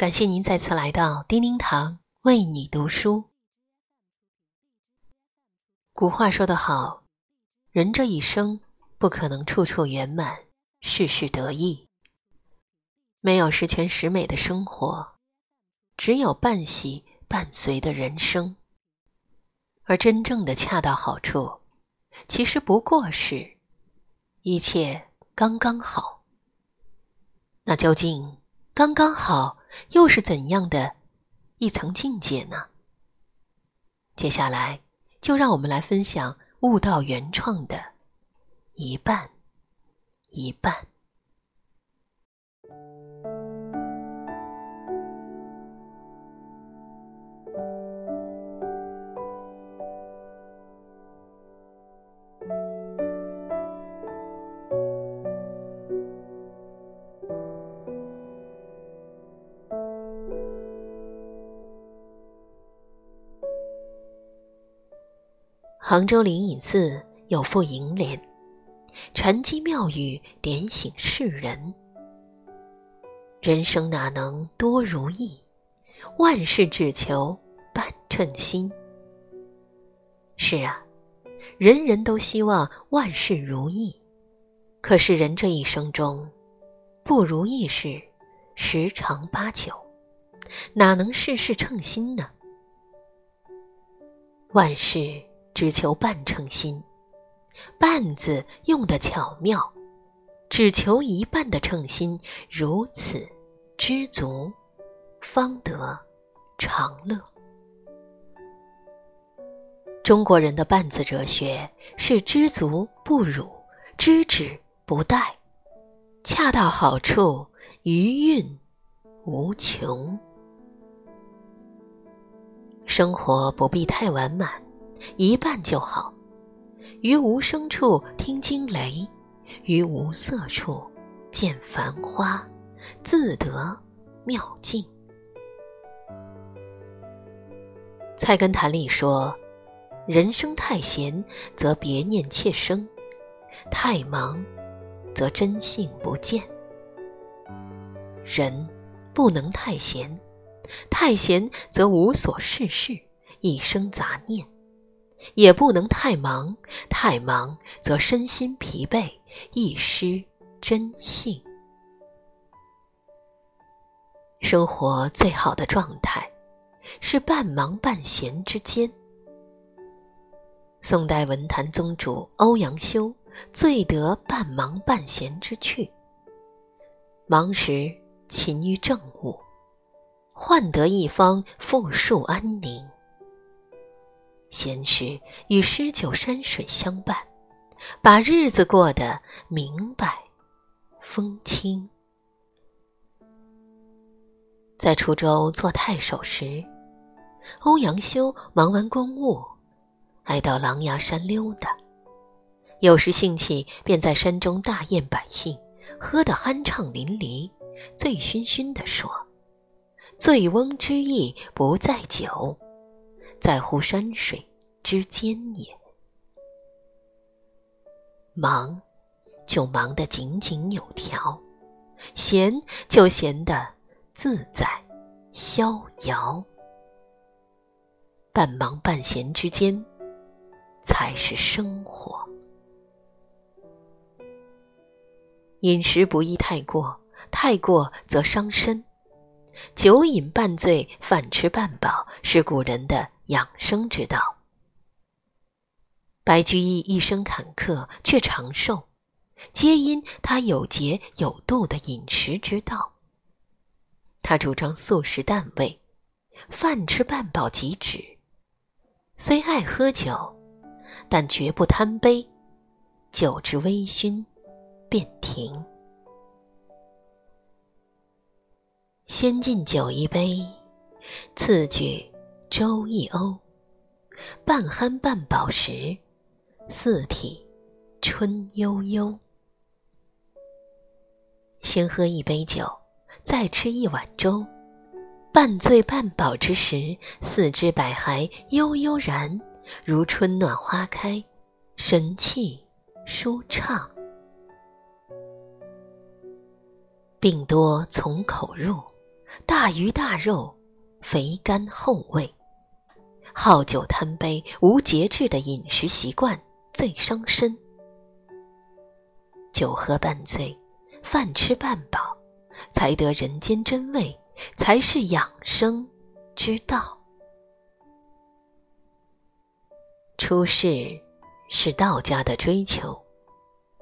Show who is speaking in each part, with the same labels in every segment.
Speaker 1: 感谢您再次来到叮叮堂为你读书。古话说得好，人这一生不可能处处圆满，事事得意。没有十全十美的生活，只有半喜半随的人生。而真正的恰到好处，其实不过是一切刚刚好。那究竟刚刚好？又是怎样的一层境界呢？接下来就让我们来分享悟道原创的一半一半。杭州灵隐寺有副楹联：“禅机妙语点醒世人，人生哪能多如意？万事只求半称心。”是啊，人人都希望万事如意，可是人这一生中，不如意事十常八九，哪能事事称心呢？万事。只求半称心，半字用的巧妙，只求一半的称心，如此知足，方得长乐。中国人的半字哲学是知足不辱，知止不殆，恰到好处，余韵无穷。生活不必太完满。一半就好，于无声处听惊雷，于无色处见繁花，自得妙境。菜根谭里说：“人生太闲，则别念妾生；太忙，则真性不见。人不能太闲，太闲则无所事事，一生杂念。”也不能太忙，太忙则身心疲惫，易失真性。生活最好的状态，是半忙半闲之间。宋代文坛宗主欧阳修，最得半忙半闲之趣。忙时勤于政务，换得一方富庶安宁。闲时与诗酒山水相伴，把日子过得明白风轻。在滁州做太守时，欧阳修忙完公务，爱到狼牙山溜达，有时兴起便在山中大宴百姓，喝得酣畅淋漓，醉醺醺地说：“醉翁之意不在酒。”在乎山水之间也。忙，就忙得井井有条；闲，就闲得自在逍遥。半忙半闲之间，才是生活。饮食不宜太过，太过则伤身。酒饮半醉，饭吃半饱，是古人的。养生之道。白居易一生坎坷却长寿，皆因他有节有度的饮食之道。他主张素食淡味，饭吃半饱即止。虽爱喝酒，但绝不贪杯，酒至微醺便停。先敬酒一杯，次举。粥一瓯，半酣半饱时，四体春悠悠。先喝一杯酒，再吃一碗粥，半醉半饱之时，四肢百骸悠悠然，如春暖花开，神气舒畅。病多从口入，大鱼大肉，肥甘厚味。好酒贪杯、无节制的饮食习惯最伤身。酒喝半醉，饭吃半饱，才得人间真味，才是养生之道。出世是道家的追求，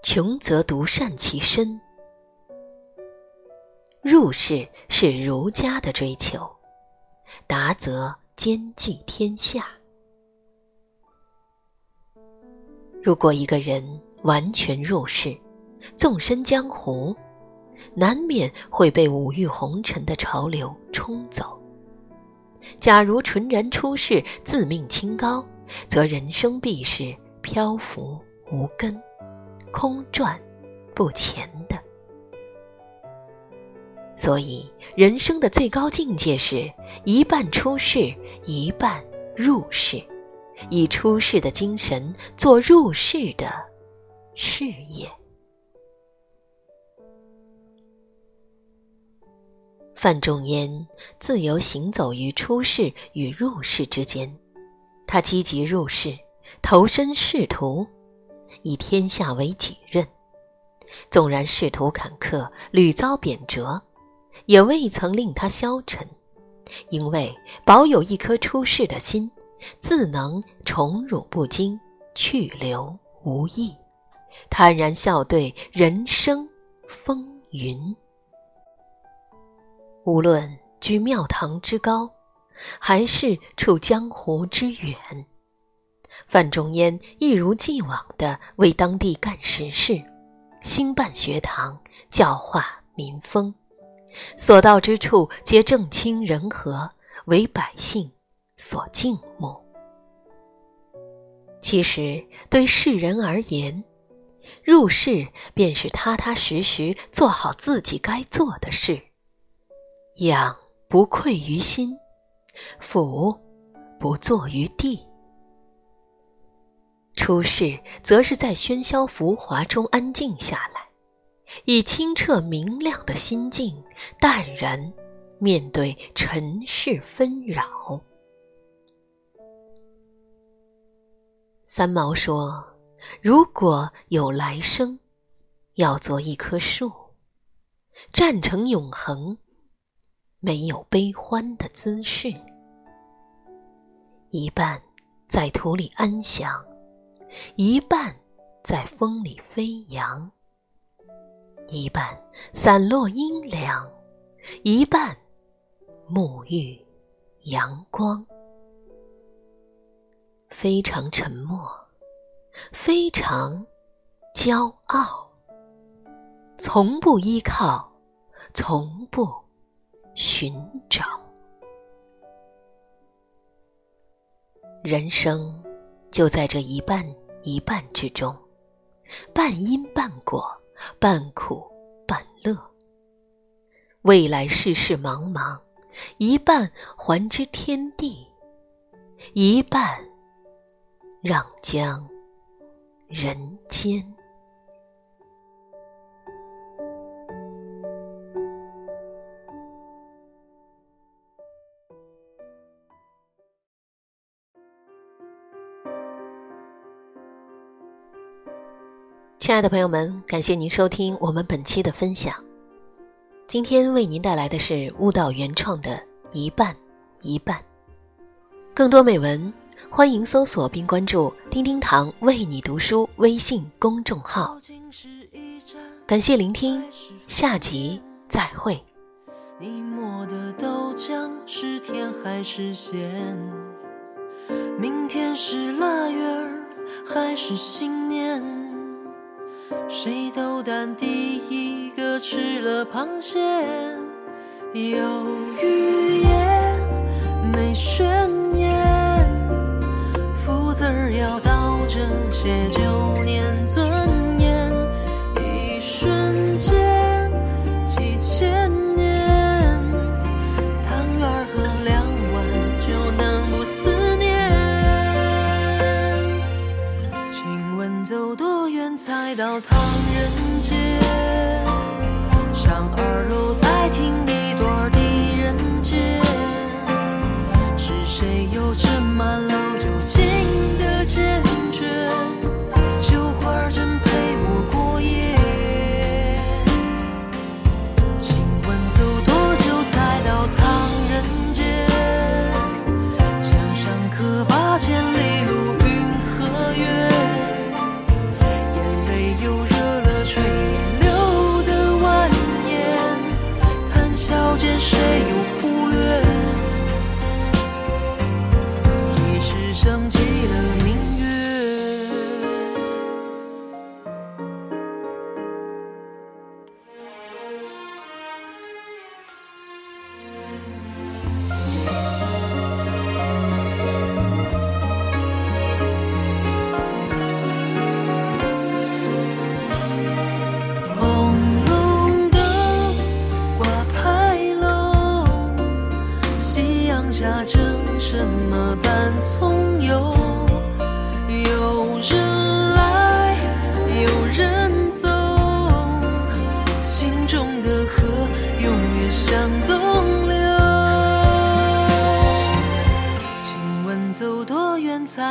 Speaker 1: 穷则独善其身；入世是儒家的追求，达则。兼济天下。如果一个人完全入世，纵身江湖，难免会被五欲红尘的潮流冲走；假如纯然出世，自命清高，则人生必是漂浮无根、空转不前的。所以，人生的最高境界是一半出世，一半入世，以出世的精神做入世的事业。范仲淹自由行走于出世与入世之间，他积极入世，投身仕途，以天下为己任。纵然仕途坎坷，屡遭贬谪。也未曾令他消沉，因为保有一颗出世的心，自能宠辱不惊，去留无意，坦然笑对人生风云。无论居庙堂之高，还是处江湖之远，范仲淹一如既往地为当地干实事，兴办学堂，教化民风。所到之处皆正清人和，为百姓所敬慕。其实对世人而言，入世便是踏踏实实做好自己该做的事，养不愧于心，俯不作于地。出世则是在喧嚣浮华中安静下来。以清澈明亮的心境，淡然面对尘世纷扰。三毛说：“如果有来生，要做一棵树，站成永恒，没有悲欢的姿势，一半在土里安详，一半在风里飞扬。”一半散落阴凉，一半沐浴阳光。非常沉默，非常骄傲，从不依靠，从不寻找。人生就在这一半一半之中，半因半果。半苦半乐，未来世事茫茫，一半还之天地，一半让将人间。亲爱的朋友们，感谢您收听我们本期的分享。今天为您带来的是悟道原创的一半一半。更多美文，欢迎搜索并关注“丁丁堂为你读书”微信公众号。感谢聆听，下集再会。你磨的豆浆是甜还是咸？明天是腊月儿还是新年？谁斗胆第一个吃了螃蟹？有预言没宣言，福字儿要倒着写，就念尊人间，上二楼在听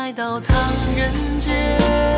Speaker 2: 来到唐人街？